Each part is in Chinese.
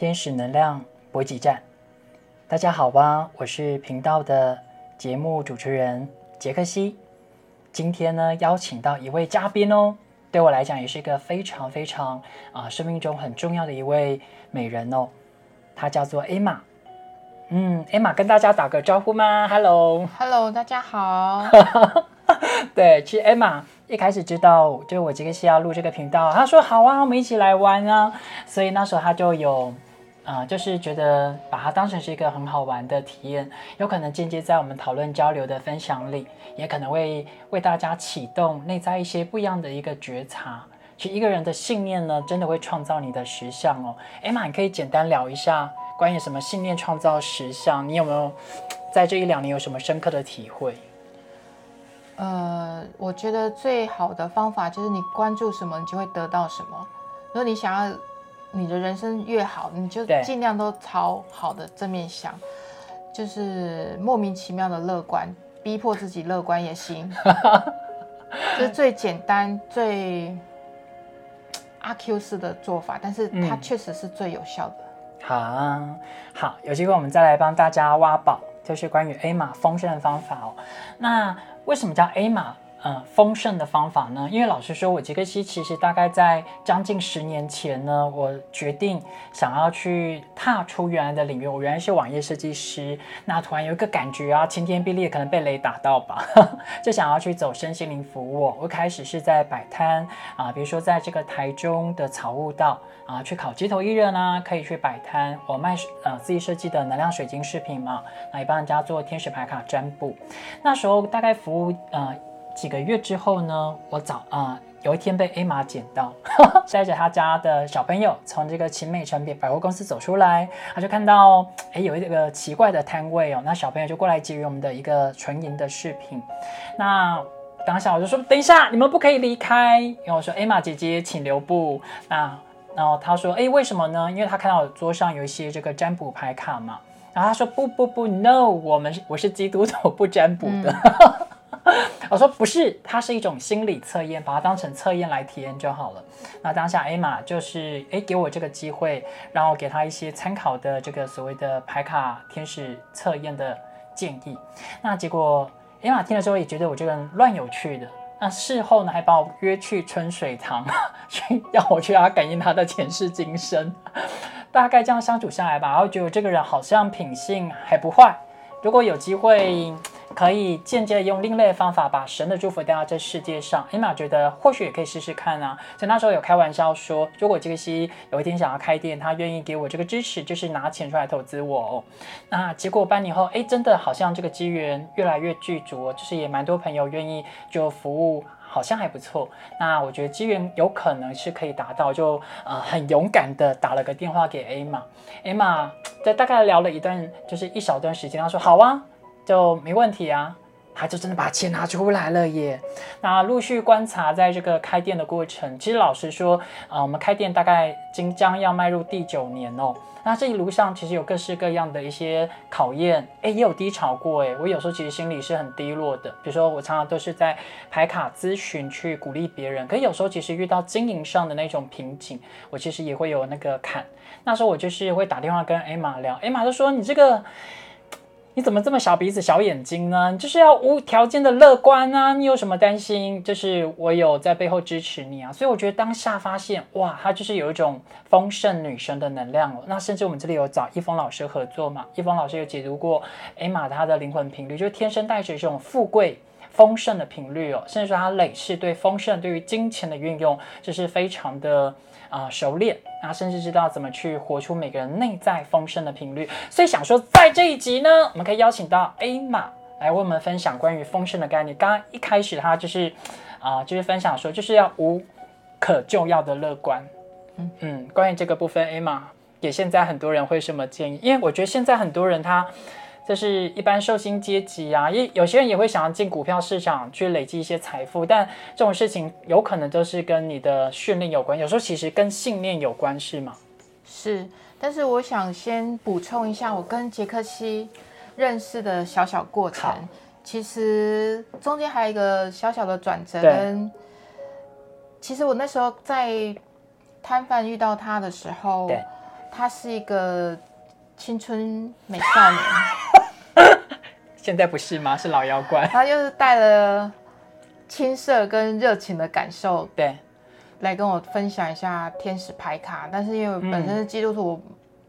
天使能量补给站，大家好吧，我是频道的节目主持人杰克西。今天呢，邀请到一位嘉宾哦，对我来讲也是一个非常非常啊，生命中很重要的一位美人哦，她叫做艾玛。嗯，艾玛跟大家打个招呼吗？Hello，Hello，大家好。对，其实艾玛一开始知道就是我杰克西要录这个频道，她说好啊，我们一起来玩啊，所以那时候她就有。啊，就是觉得把它当成是一个很好玩的体验，有可能间接在我们讨论交流的分享里，也可能会为大家启动内在一些不一样的一个觉察。其实一个人的信念呢，真的会创造你的实相哦。艾玛，你可以简单聊一下关于什么信念创造实相？你有没有在这一两年有什么深刻的体会？呃，我觉得最好的方法就是你关注什么，你就会得到什么。如果你想要。你的人生越好，你就尽量都朝好的正面想，就是莫名其妙的乐观，逼迫自己乐观也行，这是最简单、最阿 Q 式的做法，但是它确实是最有效的。好，好，有机会我们再来帮大家挖宝，就是关于 A 码丰盛的方法哦。那为什么叫 A 码？呃，丰盛的方法呢？因为老实说，我杰克西其实大概在将近十年前呢，我决定想要去踏出原来的领域。我原来是网页设计师，那突然有一个感觉啊，晴天霹雳，可能被雷打到吧，就想要去走身心灵服务。我开始是在摆摊啊，比如说在这个台中的草悟道啊，去考街头艺人啊，可以去摆摊。我卖呃自己设计的能量水晶饰品嘛，那也帮人家做天使牌卡占卜。那时候大概服务呃。几个月之后呢，我早啊有一天被 A 玛捡到，带着他家的小朋友从这个秦美城百货公司走出来，他就看到哎有一个奇怪的摊位哦，那小朋友就过来给予我们的一个纯银的饰品。那当下我就说等一下，你们不可以离开，因为我说艾玛姐姐请留步。那然后他说哎为什么呢？因为他看到我桌上有一些这个占卜牌卡嘛。然后他说不不不，No，我们我是基督徒，不占卜的。我说不是，它是一种心理测验，把它当成测验来体验就好了。那当下艾玛就是诶给我这个机会，然后给他一些参考的这个所谓的牌卡天使测验的建议。那结果艾玛听了之后也觉得我这个人乱有趣的。那事后呢还把我约去春水堂，去 要我去他感应他的前世今生。大概这样相处下来吧，然后觉得这个人好像品性还不坏。如果有机会。可以间接用另类的方法把神的祝福带到这世界上。艾玛觉得或许也可以试试看啊。所以那时候有开玩笑说，如果杰克西有一天想要开店，他愿意给我这个支持，就是拿钱出来投资我哦。那结果半年后，哎，真的好像这个机缘越来越具足，就是也蛮多朋友愿意就服务，好像还不错。那我觉得机缘有可能是可以达到，就呃很勇敢的打了个电话给艾玛。艾玛在大概聊了一段，就是一小段时间，他说好啊。就没问题啊，他就真的把钱拿出来了耶。那陆续观察在这个开店的过程，其实老实说，啊，我们开店大概即将要迈入第九年哦。那这一路上其实有各式各样的一些考验，哎，也有低潮过哎。我有时候其实心里是很低落的，比如说我常常都是在排卡咨询去鼓励别人，可有时候其实遇到经营上的那种瓶颈，我其实也会有那个坎。那时候我就是会打电话跟艾玛聊，艾玛就说你这个。你怎么这么小鼻子小眼睛呢？就是要无条件的乐观啊！你有什么担心？就是我有在背后支持你啊！所以我觉得当下发现，哇，他就是有一种丰盛女神的能量哦。那甚至我们这里有找易峰老师合作嘛？易峰老师有解读过艾玛她的灵魂频率，就是天生带着这种富贵。丰盛的频率哦，甚至说他累世对丰盛、对于金钱的运用，就是非常的啊熟练啊，甚至知道怎么去活出每个人内在丰盛的频率。所以想说，在这一集呢，我们可以邀请到 A 玛来为我们分享关于丰盛的概念。刚刚一开始他就是啊，就是分享说，就是要无可救药的乐观。嗯嗯，关于这个部分，A 玛给现在很多人会什么建议？因为我觉得现在很多人他。就是一般寿星阶级啊，也有些人也会想要进股票市场去累积一些财富，但这种事情有可能就是跟你的训练有关，有时候其实跟信念有关，是吗？是，但是我想先补充一下，我跟杰克西认识的小小过程，其实中间还有一个小小的转折。跟其实我那时候在摊贩遇到他的时候，他是一个青春美少年。现在不是吗？是老妖怪。他就是带了青涩跟热情的感受，对，来跟我分享一下天使牌卡。但是因为本身是基督徒，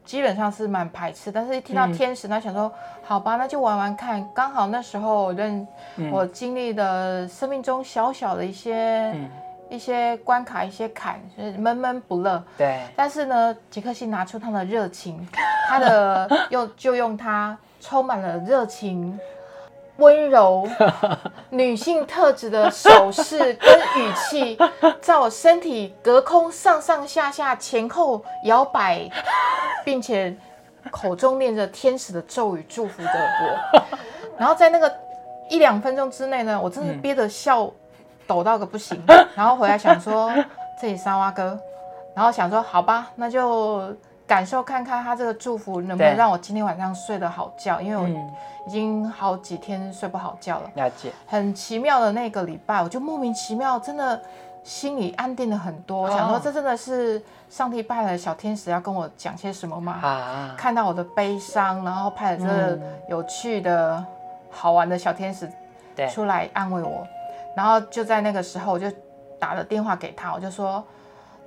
基本上是蛮排斥。但是一听到天使，他想说，好吧，那就玩玩看。刚好那时候认我经历的生命中小小的一些一些关卡、一些坎，就是闷闷不乐。对。但是呢，杰克逊拿出他的热情，他的用就用他。充满了热情、温柔、女性特质的手势跟语气，在我身体隔空上上下下、前后摇摆，并且口中念着天使的咒语祝福着我。然后在那个一两分钟之内呢，我真的憋得笑抖到个不行。然后回来想说，这里沙蛙哥，然后想说，好吧，那就。感受看看他这个祝福能不能让我今天晚上睡得好觉，因为我已经好几天睡不好觉了。了解，很奇妙的那个礼拜，我就莫名其妙，真的心里安定了很多。我想说这真的是上帝派来的小天使要跟我讲些什么吗？啊！看到我的悲伤，然后派了这个有趣的好玩的小天使出来安慰我，然后就在那个时候，我就打了电话给他，我就说。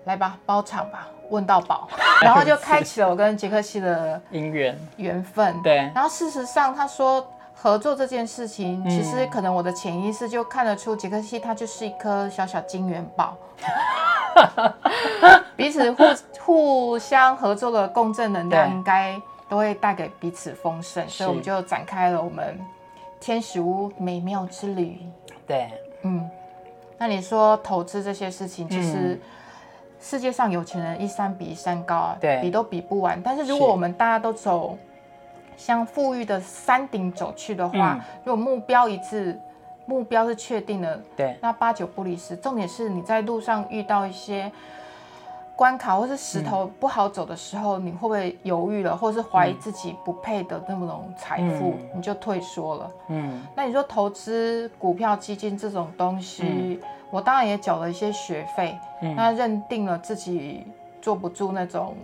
来吧，包场吧，问到宝，然后就开启了我跟杰克西的 姻缘。缘分。对，然后事实上他说合作这件事情，其实可能我的潜意识就看得出杰克西他就是一颗小小金元宝，彼此互互相合作的共振能量，应该都会带给彼此丰盛，所以我们就展开了我们天使屋美妙之旅。对，嗯，那你说投资这些事情，其实。世界上有钱人一山比一山高啊，对，比都比不完。但是如果我们大家都走向富裕的山顶走去的话，如果目标一致，目标是确定的，对，那八九不离十。重点是你在路上遇到一些关卡或是石头不好走的时候，你会不会犹豫了，或者是怀疑自己不配的那么种财富，你就退缩了。嗯，那你说投资股票、基金这种东西？我当然也缴了一些学费，那认定了自己坐不住那种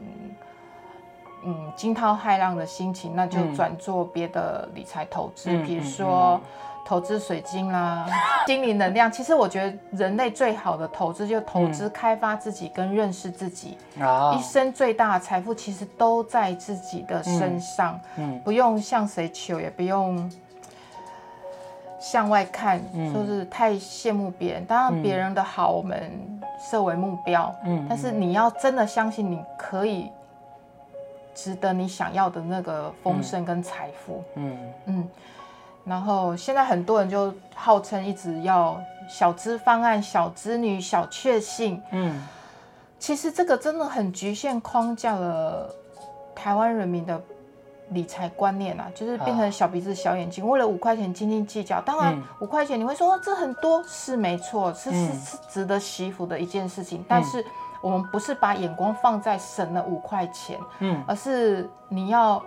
嗯惊涛骇浪的心情，那就转做别的理财投资，比如说投资水晶啦、心灵能量。其实我觉得人类最好的投资就投资开发自己跟认识自己。啊，一生最大的财富其实都在自己的身上，嗯，不用向谁求，也不用。向外看，就是太羡慕别人。当然，别人的好我们设为目标，嗯，但是你要真的相信，你可以值得你想要的那个丰盛跟财富，嗯嗯。然后现在很多人就号称一直要小资方案、小资女、小确幸，嗯，其实这个真的很局限框架了台湾人民的。理财观念啊，就是变成小鼻子小眼睛，为了五块钱斤斤计较。当然，五块钱你会说这很多是没错，是是是值得惜福的一件事情。但是我们不是把眼光放在省了五块钱，嗯，而是你要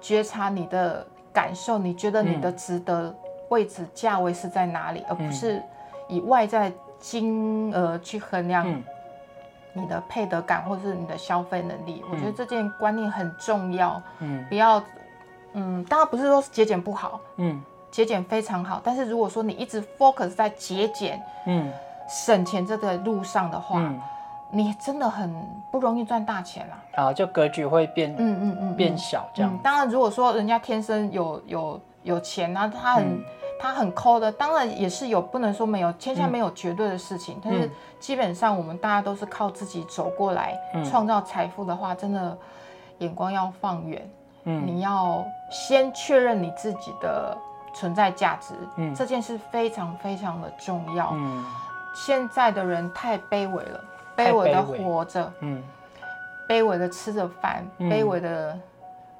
觉察你的感受，你觉得你的值得位置价位是在哪里，而不是以外在金额去衡量。你的配得感，或者是你的消费能力，我觉得这件观念很重要。嗯，不要，嗯，当然不是说节俭不好，嗯，节俭非常好。但是如果说你一直 focus 在节俭，嗯，省钱这个路上的话，你真的很不容易赚大钱啦。啊，就格局会变，嗯嗯嗯，变小这样。当然，如果说人家天生有有有钱啊，他很。他很抠的，当然也是有，不能说没有，天下没有绝对的事情。但是基本上我们大家都是靠自己走过来，创造财富的话，真的眼光要放远。嗯，你要先确认你自己的存在价值，嗯，这件事非常非常的重要。嗯，现在的人太卑微了，卑微的活着，嗯，卑微的吃着饭，卑微的。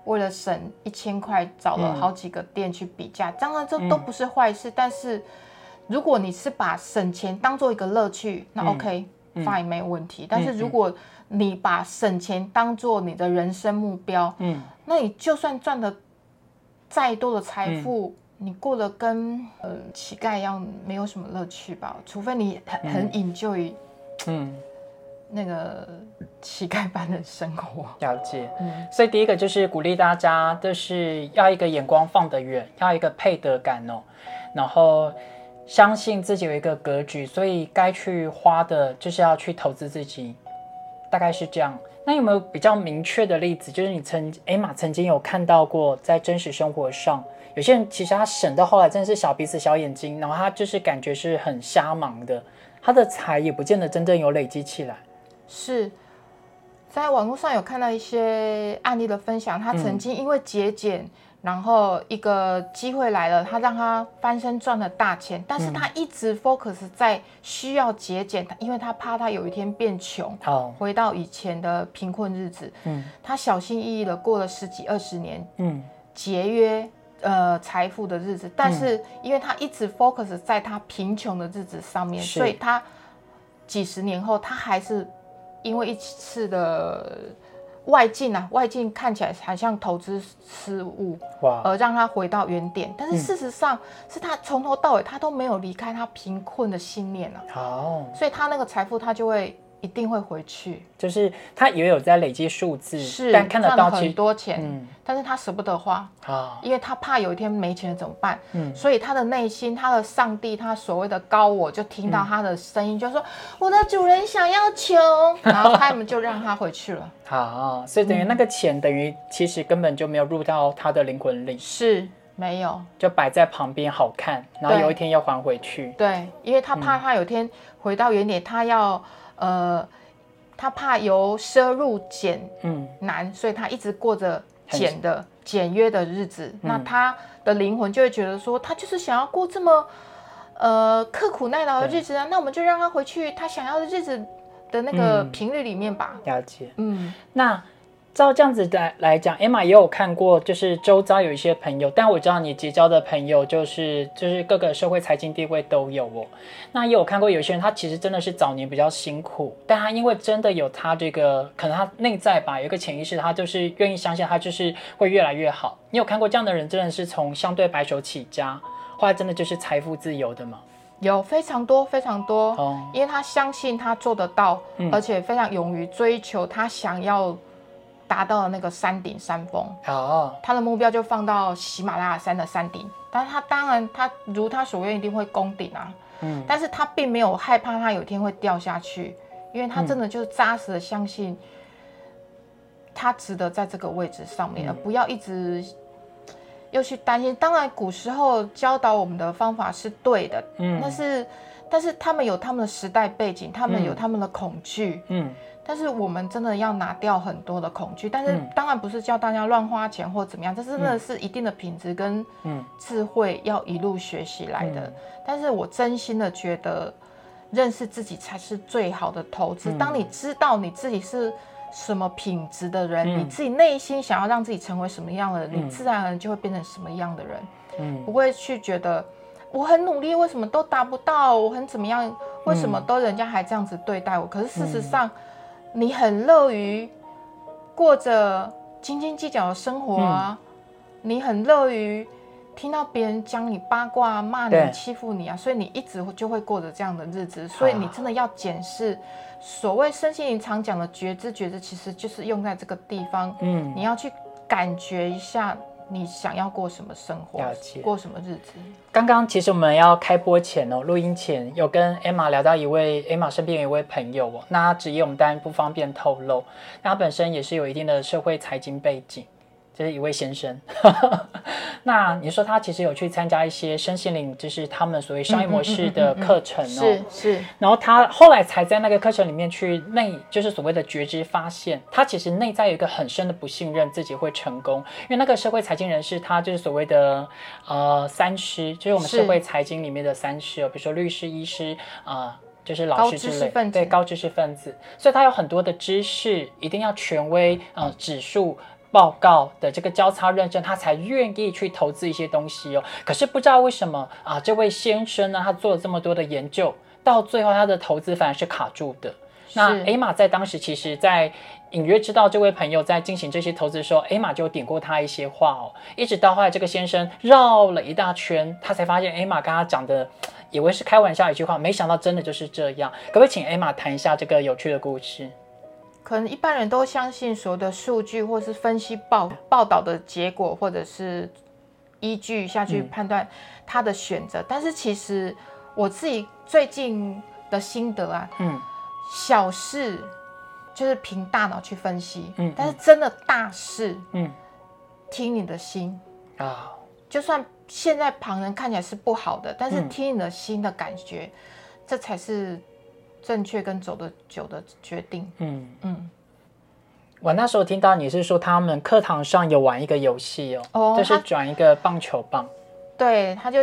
为了省一千块，找了好几个店去比价，当然这都不是坏事。但是如果你是把省钱当做一个乐趣，那 OK，fine 没有问题。但是如果你把省钱当做你的人生目标，嗯，那你就算赚的再多的财富，你过得跟呃乞丐一样，没有什么乐趣吧？除非你很很 enjoy，嗯。那个乞丐般的生活。了解，嗯，所以第一个就是鼓励大家，就是要一个眼光放得远，要一个配得感哦，然后相信自己有一个格局，所以该去花的就是要去投资自己，大概是这样。那有没有比较明确的例子？就是你曾艾玛曾经有看到过，在真实生活上，有些人其实他省到后来真的是小鼻子小眼睛，然后他就是感觉是很瞎忙的，他的财也不见得真正有累积起来。是在网络上有看到一些案例的分享，他曾经因为节俭。然后一个机会来了，他让他翻身赚了大钱，但是他一直 focus 在需要节俭，因为他怕他有一天变穷，回到以前的贫困日子。嗯，他小心翼翼的过了十几二十年，嗯，节约呃财富的日子，但是因为他一直 focus 在他贫穷的日子上面，所以他几十年后，他还是因为一次的。外境啊，外境看起来好像投资失误，哇，而让他回到原点。但是事实上，是他从头到尾他都没有离开他贫困的信念啊。好，所以他那个财富他就会。一定会回去，就是他也有在累积数字，是，但看得到很多钱，嗯，但是他舍不得花啊，因为他怕有一天没钱怎么办？嗯，所以他的内心，他的上帝，他所谓的高我，就听到他的声音，就说我的主人想要穷，然后他们就让他回去了。好，所以等于那个钱等于其实根本就没有入到他的灵魂里，是没有，就摆在旁边好看，然后有一天要还回去。对，因为他怕他有一天回到原点，他要。呃，他怕由奢入俭嗯难，所以他一直过着简的简约的日子。那他的灵魂就会觉得说，他就是想要过这么呃刻苦耐劳的日子啊。那我们就让他回去他想要的日子的那个频率里面吧。了解，嗯，那。照这样子来来讲，Emma 也有看过，就是周遭有一些朋友，但我知道你结交的朋友就是就是各个社会财经地位都有哦。那也有看过有些人，他其实真的是早年比较辛苦，但他因为真的有他这个可能他内在吧，有一个潜意识，他就是愿意相信他就是会越来越好。你有看过这样的人，真的是从相对白手起家，后来真的就是财富自由的吗？有非常多非常多，哦，因为他相信他做得到，而且非常勇于追求他想要。达到了那个山顶山峰，哦，他的目标就放到喜马拉雅山的山顶，但是他当然他如他所愿一定会攻顶啊，嗯，但是他并没有害怕他有一天会掉下去，因为他真的就是扎实的相信，他值得在这个位置上面，而不要一直又去担心。当然古时候教导我们的方法是对的，嗯，但是但是他们有他们的时代背景，他们有他们的恐惧，嗯。但是我们真的要拿掉很多的恐惧，但是当然不是叫大家乱花钱或怎么样，这真的是一定的品质跟智慧要一路学习来的。但是我真心的觉得，认识自己才是最好的投资。当你知道你自己是什么品质的人，你自己内心想要让自己成为什么样的人，你自然而然就会变成什么样的人。嗯，不会去觉得我很努力，为什么都达不到？我很怎么样？为什么都人家还这样子对待我？可是事实上。你很乐于过着斤斤计较的生活啊，你很乐于听到别人讲你八卦、骂你、欺负你啊，所以你一直就会过着这样的日子。所以你真的要检视，所谓身心灵常讲的觉知，觉知其实就是用在这个地方。嗯，你要去感觉一下。你想要过什么生活？过什么日子？刚刚其实我们要开播前哦，录音前有跟 Emma 聊到一位 Emma 身边有一位朋友哦，那他职业我们当然不方便透露，那他本身也是有一定的社会财经背景。这是一位先生，那你说他其实有去参加一些身心灵，就是他们所谓商业模式的课程哦，是是。然后他后来才在那个课程里面去内，就是所谓的觉知，发现他其实内在有一个很深的不信任自己会成功，因为那个社会财经人士，他就是所谓的呃三师，就是我们社会财经里面的三师哦，比如说律师、医师啊，就是老师之类，对高知识分子，所以他有很多的知识，一定要权威呃指数。报告的这个交叉认证，他才愿意去投资一些东西哦。可是不知道为什么啊，这位先生呢，他做了这么多的研究，到最后他的投资反而是卡住的。那艾玛在当时其实，在隐约知道这位朋友在进行这些投资的时候艾玛就点过他一些话哦。一直到后来这个先生绕了一大圈，他才发现艾玛跟他讲的，以为是开玩笑一句话，没想到真的就是这样。可不可以请艾玛谈一下这个有趣的故事？可能一般人都相信所有的数据，或是分析报报道的结果，或者是依据下去判断他的选择。但是其实我自己最近的心得啊，嗯，小事就是凭大脑去分析，嗯，但是真的大事，嗯，听你的心。啊，就算现在旁人看起来是不好的，但是听你的心的感觉，这才是。正确跟走的久的决定。嗯嗯，我那时候听到你是说他们课堂上有玩一个游戏哦，就是转一个棒球棒。对，他就。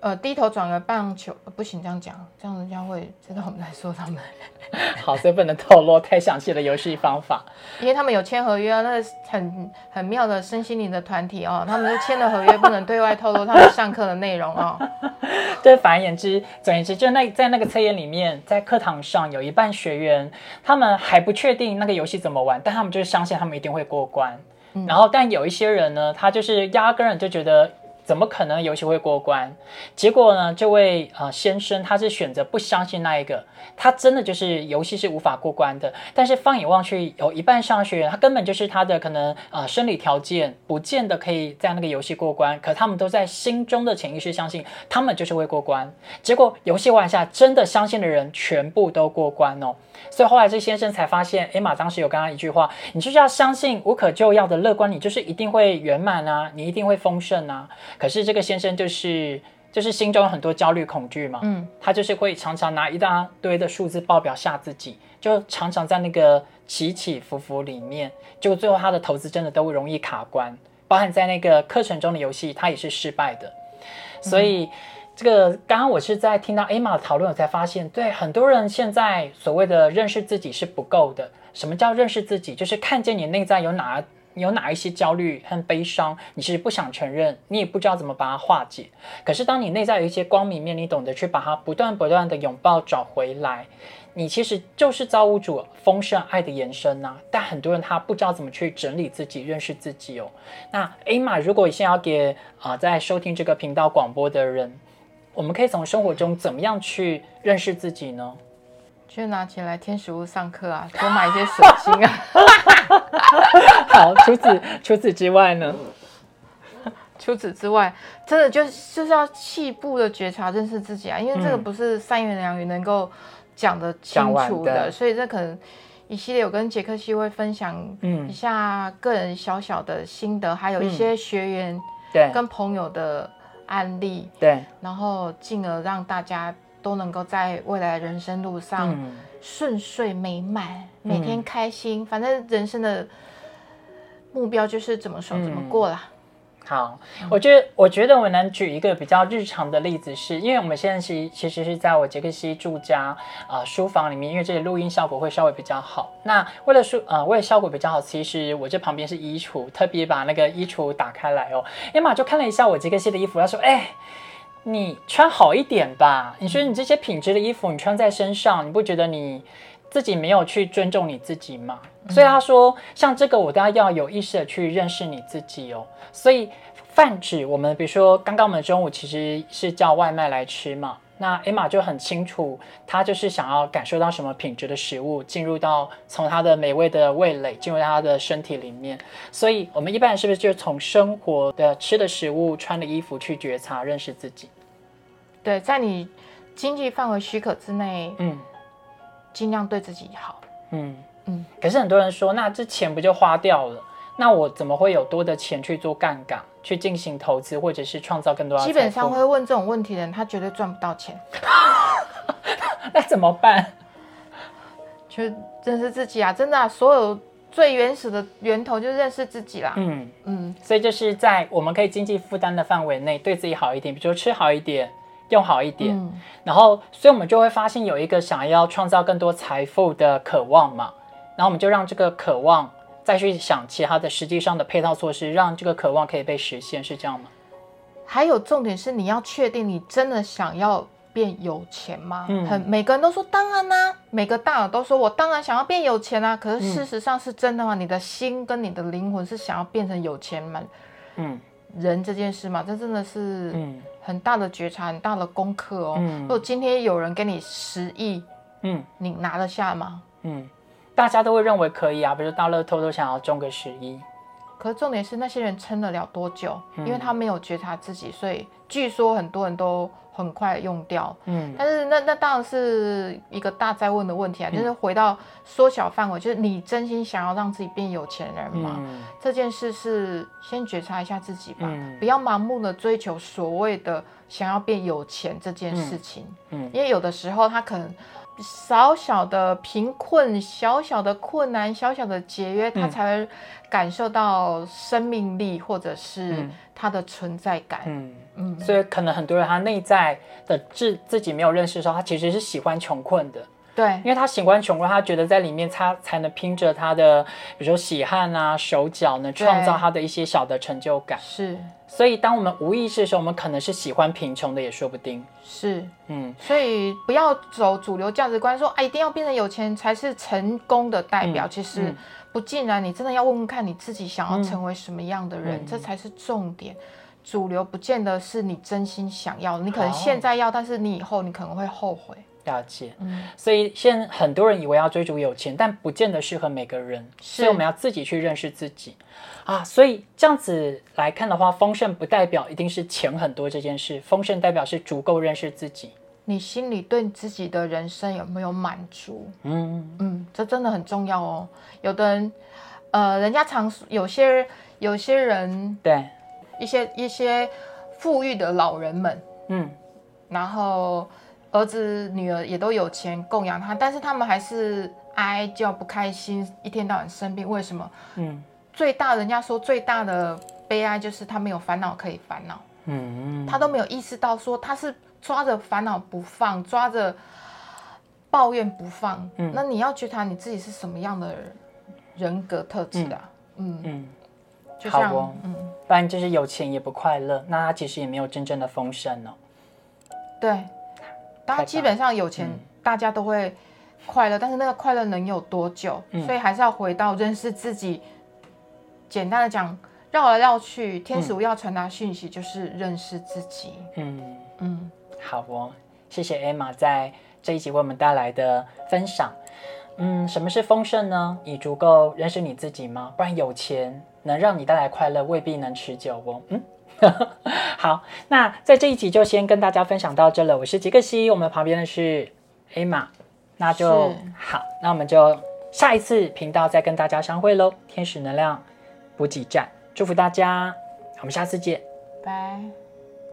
呃，低头转个棒球，不行，这样讲，这样人家会知道我们在说他们。好，所以不能透露太详细的游戏方法，因为他们有签合约啊，那很很妙的身心灵的团体哦，他们签了合约不能对外透露他们上课的内容哦。对，反而言之，总而言之，就那在那个测验里面，在课堂上有一半学员，他们还不确定那个游戏怎么玩，但他们就是相信他们一定会过关。然后，但有一些人呢，他就是压根就觉得。怎么可能游戏会过关？结果呢？这位呃先生他是选择不相信那一个，他真的就是游戏是无法过关的。但是放眼望去，有一半上学员他根本就是他的可能呃生理条件不见得可以在那个游戏过关，可他们都在心中的潜意识相信他们就是会过关。结果游戏玩下，真的相信的人全部都过关哦。所以后来这先生才发现，艾玛当时有跟他一句话：你就是要相信无可救药的乐观，你就是一定会圆满啊，你一定会丰盛啊。可是这个先生就是就是心中有很多焦虑恐惧嘛，嗯，他就是会常常拿一大堆的数字报表吓自己，就常常在那个起起伏伏里面，就最后他的投资真的都容易卡关，包含在那个课程中的游戏，他也是失败的。所以这个刚刚我是在听到艾玛的讨论，我才发现，对很多人现在所谓的认识自己是不够的。什么叫认识自己？就是看见你内在有哪。你有哪一些焦虑和悲伤，你其实不想承认，你也不知道怎么把它化解。可是当你内在有一些光明面，你懂得去把它不断不断的拥抱找回来，你其实就是造物主丰盛爱的延伸呐。但很多人他不知道怎么去整理自己、认识自己哦。那艾玛，如果现在要给啊在收听这个频道广播的人，我们可以从生活中怎么样去认识自己呢？就拿钱来天使屋上课啊，多买一些水晶啊。好，除此除此之外呢？除此之外，真的就就是要细部的觉察、认识自己啊，因为这个不是三言两语能够讲得清楚的，所以这可能一系列有跟杰克西会分享一下个人小小的心得，还有一些学员对跟朋友的案例，对，然后进而让大家。都能够在未来人生路上顺遂美满，每天开心。反正人生的目标就是怎么爽怎么过啦。好，我觉得我觉得我能举一个比较日常的例子，是因为我们现在其其实是在我杰克西住家啊书房里面，因为这里录音效果会稍微比较好。那为了书啊为了效果比较好，其实我这旁边是衣橱，特别把那个衣橱打开来哦。艾玛就看了一下我杰克西的衣服，他说：“哎。”你穿好一点吧。你说你这些品质的衣服，你穿在身上，你不觉得你自己没有去尊重你自己吗？所以他说，像这个，我都要要有意识的去认识你自己哦。所以泛指我们，比如说刚刚我们中午其实是叫外卖来吃嘛。那艾玛就很清楚，她就是想要感受到什么品质的食物进入到从她的美味的味蕾进入到她的身体里面。所以，我们一般人是不是就从生活的吃的食物、穿的衣服去觉察、认识自己？对，在你经济范围许可之内，嗯，尽量对自己好。嗯嗯。可是很多人说，那这钱不就花掉了？那我怎么会有多的钱去做杠杆？去进行投资，或者是创造更多。基本上会问这种问题的人，他绝对赚不到钱。那怎么办？就认识自己啊！真的，所有最原始的源头就认识自己啦。嗯嗯，所以就是在我们可以经济负担的范围内，对自己好一点，比如说吃好一点，用好一点。然后，所以我们就会发现有一个想要创造更多财富的渴望嘛。然后我们就让这个渴望。再去想其他的实际上的配套措施，让这个渴望可以被实现，是这样吗？还有重点是，你要确定你真的想要变有钱吗？嗯，很每个人都说当然啦，每个大佬都说我当然想要变有钱啊。可是事实上是真的吗？你的心跟你的灵魂是想要变成有钱吗？嗯，人这件事嘛，这真的是很大的觉察，很大的功课哦。如果今天有人给你十亿，嗯，你拿得下吗？嗯，大家都会认为可以啊，比如大乐透都想要中个十亿。可是重点是那些人撑得了多久？因为他没有觉察自己，所以据说很多人都很快用掉。嗯，但是那那当然是一个大在问的问题啊，就是回到缩小范围，就是你真心想要让自己变有钱人吗？这件事是先觉察一下自己吧，不要盲目的追求所谓的想要变有钱这件事情。嗯，因为有的时候他可能。小小的贫困，小小的困难，小小的节约，他才会感受到生命力，或者是他的存在感。嗯嗯，所以可能很多人他内在的自自己没有认识的时候，他其实是喜欢穷困的。对，因为他喜欢穷困，他觉得在里面他才能拼着他的，比如说喜汗啊、手脚，能创造他的一些小的成就感。是。所以，当我们无意识的时候，我们可能是喜欢贫穷的，也说不定。是，嗯，所以不要走主流价值观，说啊，一定要变成有钱才是成功的代表。其实不尽然，你真的要问问看你自己想要成为什么样的人，这才是重点。主流不见得是你真心想要，你可能现在要，但是你以后你可能会后悔。了解，嗯，所以现在很多人以为要追逐有钱，但不见得适合每个人，所以我们要自己去认识自己啊。所以这样子来看的话，丰盛不代表一定是钱很多这件事，丰盛代表是足够认识自己。你心里对自己的人生有没有满足？嗯嗯，这真的很重要哦。有的人，呃，人家常有些有些人，对一些一些富裕的老人们，嗯，然后。儿子女儿也都有钱供养他，但是他们还是哀叫不开心，一天到晚生病。为什么？嗯，最大人家说最大的悲哀就是他没有烦恼可以烦恼。嗯，他都没有意识到说他是抓着烦恼不放，抓着抱怨不放。嗯，那你要觉察你自己是什么样的人格特质啊？嗯嗯，就像嗯，不然就是有钱也不快乐，那他其实也没有真正的丰盛哦。对。他基本上有钱，大家都会快乐，但是那个快乐能有多久？所以还是要回到认识自己。简单的讲，绕来绕去，天使要传达讯息就是认识自己。嗯嗯，好哦，谢谢 Emma 在这一集为我们带来的分享。嗯，什么是丰盛呢？你足够认识你自己吗？不然有钱能让你带来快乐，未必能持久哦。嗯。好，那在这一集就先跟大家分享到这了。我是杰克西，我们旁边的是 A 玛，那就好，那我们就下一次频道再跟大家相会喽。天使能量补给站，祝福大家，我们下次见，拜。